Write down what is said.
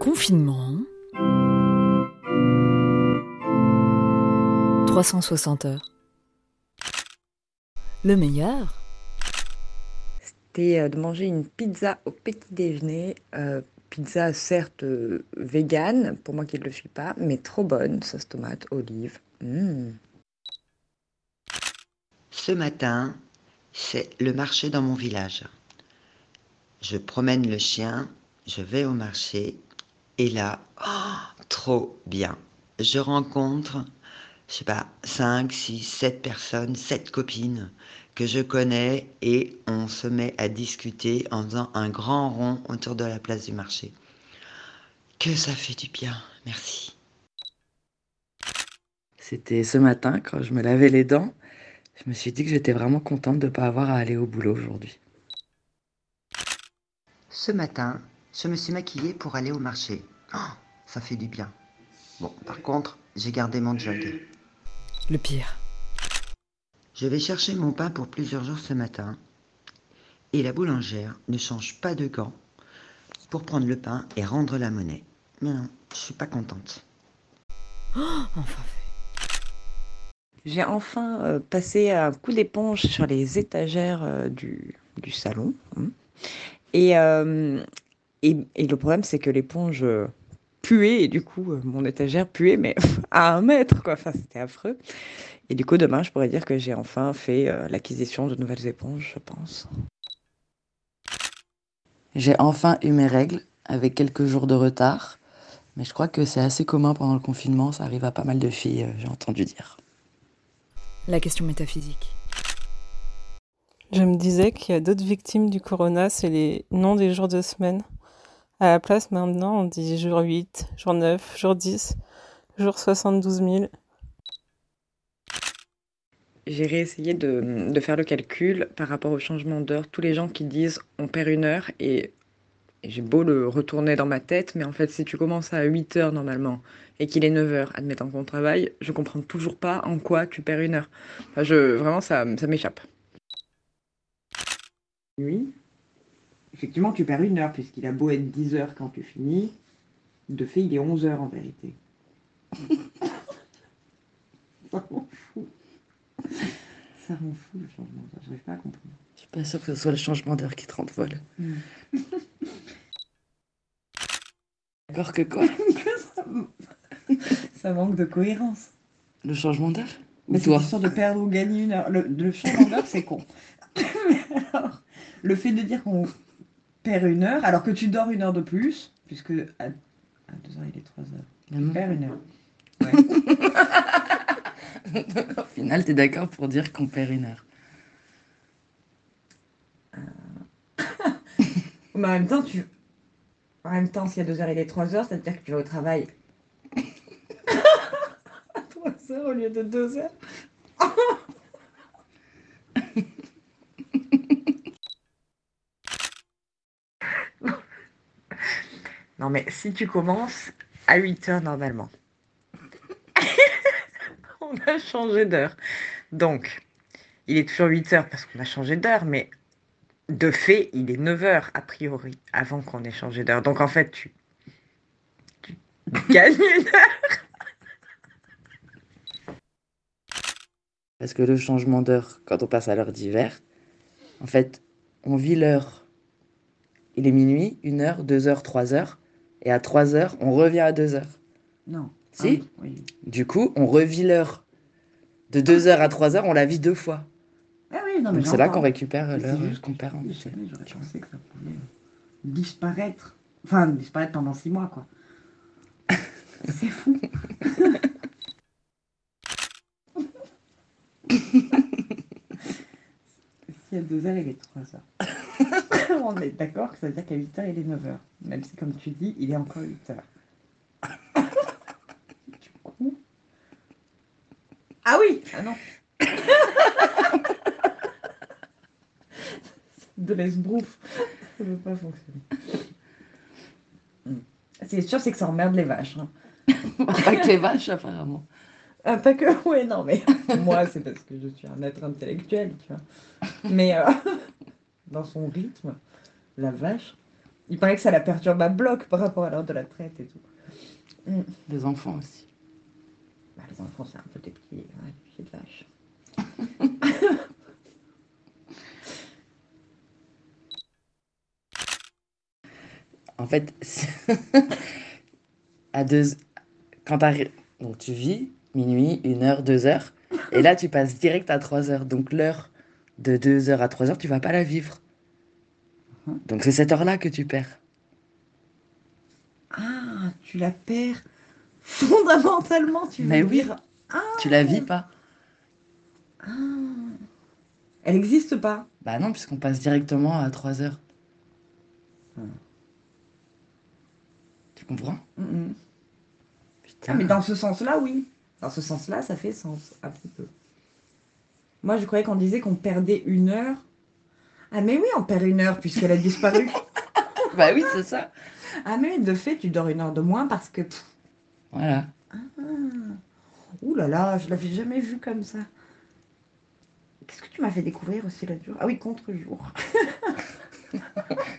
Confinement. 360 heures. Le meilleur C'était euh, de manger une pizza au petit déjeuner. Euh, pizza certes euh, végane, pour moi qui ne le suis pas, mais trop bonne, sauce tomate, olive. Mmh. Ce matin, c'est le marché dans mon village. Je promène le chien, je vais au marché, et là, oh, trop bien. Je rencontre, je sais pas, 5, 6, 7 personnes, 7 copines que je connais, et on se met à discuter en faisant un grand rond autour de la place du marché. Que ça fait du bien, merci. C'était ce matin quand je me lavais les dents. Je me suis dit que j'étais vraiment contente de ne pas avoir à aller au boulot aujourd'hui. Ce matin, je me suis maquillée pour aller au marché. Oh, ça fait du bien. Bon, par contre, j'ai gardé mon jog. Le pire. Je vais chercher mon pain pour plusieurs jours ce matin. Et la boulangère ne change pas de gants pour prendre le pain et rendre la monnaie. Mais non, je suis pas contente. Enfin fait. J'ai enfin euh, passé un coup d'éponge sur les étagères euh, du, du salon. hein. Et, euh, et, et le problème, c'est que l'éponge euh, puait, et du coup, euh, mon étagère puait, mais à un mètre, quoi. Enfin, c'était affreux. Et du coup, demain, je pourrais dire que j'ai enfin fait euh, l'acquisition de nouvelles éponges, je pense. J'ai enfin eu mes règles, avec quelques jours de retard. Mais je crois que c'est assez commun pendant le confinement, ça arrive à pas mal de filles, euh, j'ai entendu dire. La question métaphysique. Je me disais qu'il y a d'autres victimes du corona, c'est les noms des jours de semaine. À la place, maintenant, on dit jour 8, jour 9, jour 10, jour 72 000. J'ai réessayé de, de faire le calcul par rapport au changement d'heure. Tous les gens qui disent on perd une heure et, et j'ai beau le retourner dans ma tête, mais en fait, si tu commences à 8 heures normalement et qu'il est 9 heures, admettant qu'on travaille, je comprends toujours pas en quoi tu perds une heure. Enfin, je, vraiment, ça, ça m'échappe. Oui, effectivement, tu perds une heure puisqu'il a beau être 10 heures quand tu finis. De fait, il est 11 heures en vérité. Ça rend fou. Ça rend fou le changement d'heure. J'arrive pas à comprendre. Je suis pas sûre que ce soit le changement d'heure qui te rende folle. D'accord que quoi Ça manque de cohérence. Le changement d'heure Mais toi histoire de perdre ou gagner une heure. Le, le changement d'heure, c'est con. Mais alors, le fait de dire qu'on perd une heure, alors que tu dors une heure de plus, puisque à, à 2h il est 3h, tu Maman. perds une heure. Au final, t'es d'accord pour dire qu'on perd une heure. Mais en même temps, tu... en même temps, s'il y a 2h il est 3h, c'est-à-dire que tu vas au travail à 3h au lieu de 2h. Non, mais si tu commences à 8 heures normalement, on a changé d'heure. Donc, il est toujours 8 heures parce qu'on a changé d'heure, mais de fait, il est 9 heures a priori avant qu'on ait changé d'heure. Donc, en fait, tu, tu gagnes une heure. Parce que le changement d'heure, quand on passe à l'heure d'hiver, en fait, on vit l'heure. Il est minuit, 1 heure, 2 heures, 3 heures. Et à 3 heures, on revient à 2 heures. Non. Si. Ah, oui. Du coup, on revit l'heure. De 2 heures à 3 heures, on la vit deux fois. Ah oui, non, mais Donc c'est là qu'on récupère l'heure qu'on perd en fait. J'aurais pensé que ça pouvait disparaître. Enfin, disparaître pendant 6 mois, quoi. C'est fou. Si à 2h, il est 3h. On est d'accord que ça veut dire qu'à 8h, il est 9h. Même si, comme tu dis, il est encore 8h. du coup... Ah oui Ah non De l'esbrouf. Ça ne peut pas fonctionner. C'est sûr, c'est que ça emmerde les vaches. hein. Pas que les vaches, apparemment. Ah, pas que, ouais, non, mais moi, c'est parce que je suis un être intellectuel, tu vois. Mais euh, dans son rythme, la vache, Il paraît que ça la perturbe à bloc par rapport à l'heure de la traite et tout. Mm. Les enfants aussi. Bah, les enfants, c'est un peu des petits, ouais, des petites vaches. En fait, à deux, quand donc tu vis minuit, une heure, deux heures, et là tu passes direct à trois heures. Donc l'heure de deux heures à trois heures, tu vas pas la vivre. Donc c'est cette heure-là que tu perds. Ah, tu la perds fondamentalement, tu Mais oui. dire. Ah, Tu la vis pas. ah. Elle n'existe pas. Bah non, puisqu'on passe directement à trois heures. Hmm. Tu comprends? Mm. Putain. Ah, mais dans ce sens-là, oui. Dans ce sens-là, ça fait sens, un petit peu. Moi, je croyais qu'on disait qu'on perdait une heure. Ah, mais oui, on perd une heure puisqu'elle a disparu. Bah oui, c'est ça. ah, mais de fait, tu dors une heure de moins parce que. pff, Voilà. ah. Ouh là là, je l'avais jamais vu comme ça. Qu'est-ce que tu m'as fait découvrir aussi jour? Ah oui, contre-jour.